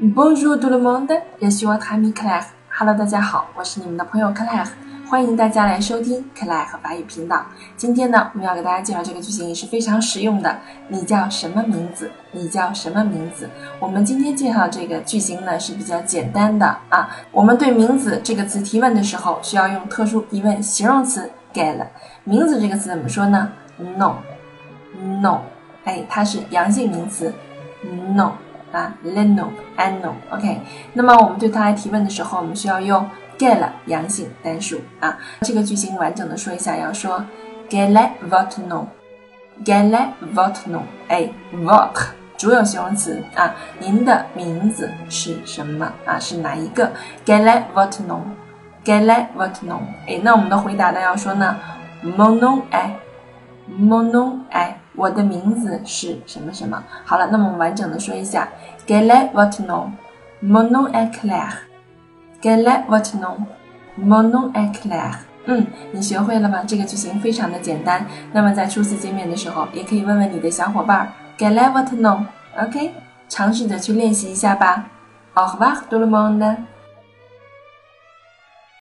Bonjour tout le monde, je suis votre ami Claire. Hello，大家好，我是你们的朋友 Claire，欢迎大家来收听 Claire 和法语频道。今天呢，我们要给大家介绍这个句型也是非常实用的。你叫什么名字？你叫什么名字？我们今天介绍这个句型呢是比较简单的啊。我们对名字这个词提问的时候，需要用特殊疑问形容词 get。名字这个词怎么说呢？No，No，哎，它是阳性名词，No。啊，Leno，Anno，OK。那么我们对它来提问的时候，我们需要用 get 阳性单数啊。这个句型完整的说一下，要说 gele v o t n o g e l e v o t nom，哎，votre 主有形容词啊，您的名字是什么啊？是哪一个？gele v o t n o g e l e v o t n o 哎，那我们的回答呢要说呢，mon nom est，mon nom est。我的名字是什么什么？好了，那么我们完整的说一下，Quel est votre nom？Mon nom est Claire。Quel est votre nom？Mon nom est Claire。嗯，你学会了吗？这个句型非常的简单。那么在初次见面的时候，也可以问问你的小伙伴，Quel est votre nom？OK，尝试着去练习一下吧。Au revoir tout le monde。